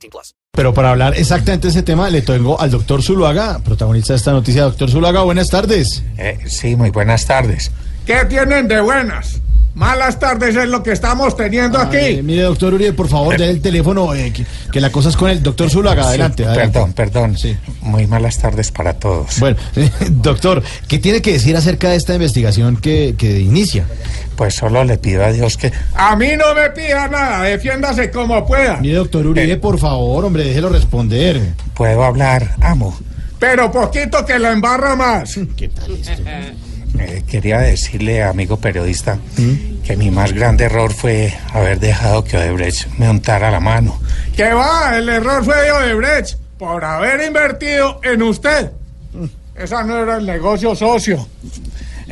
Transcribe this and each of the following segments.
18 plus. Pero para hablar exactamente de ese tema, le tengo al doctor Zuluaga, protagonista de esta noticia. Doctor Zuluaga, buenas tardes. Eh, sí, muy buenas tardes. ¿Qué tienen de buenas? Malas tardes es lo que estamos teniendo Eh, aquí. mire, doctor Uribe, por favor, dé el teléfono, eh, que, que la cosa es con el doctor Zuluaga. Adelante, Sí, adelante. Perdón, perdón. Sí. Muy malas tardes para todos. Bueno, doctor, ¿qué tiene que decir acerca de esta investigación que, que inicia? Pues solo le pido a Dios que... A mí no me pida nada, defiéndase como pueda. Mire, doctor Uribe, por favor, hombre, déjelo responder. Puedo hablar, amo. Pero poquito que la embarra más. ¿Qué tal esto? Eh, quería decirle, amigo periodista, ¿Mm? que mi más grande error fue haber dejado que Odebrecht me untara la mano. Que va, el error fue de Odebrecht por haber invertido en usted. Esa no era el negocio socio.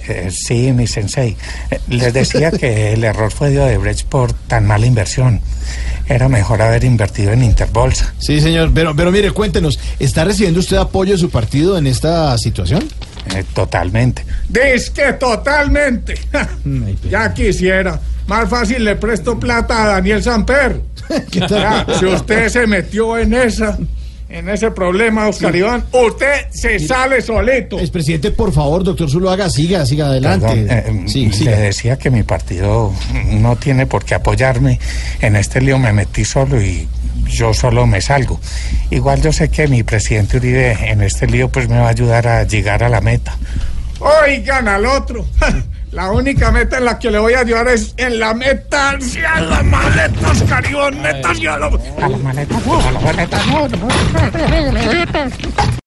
Eh, sí, mi sensei. Eh, les decía que el error fue de Odebrecht por tan mala inversión. Era mejor haber invertido en Interbolsa. Sí, señor, pero, pero mire, cuéntenos, ¿está recibiendo usted apoyo de su partido en esta situación? Eh, totalmente. Dice que totalmente. Pero- ya quisiera. Más fácil le presto plata a Daniel Samper. Si usted se metió en esa, en ese problema, Oscar Iván, usted se sale solito. Expresidente, por favor, doctor Zuluaga, siga, siga adelante. Perdón, eh, sí, le decía que mi partido no tiene por qué apoyarme. En este lío me metí solo y yo solo me salgo. Igual yo sé que mi presidente Uribe en este lío pues me va a ayudar a llegar a la meta. Oigan al otro. La única meta en la que le voy a ayudar es en la meta hacia la maleta, Oscar Iván, meta hacia la... A la maleta, no, a la maleta, no, no.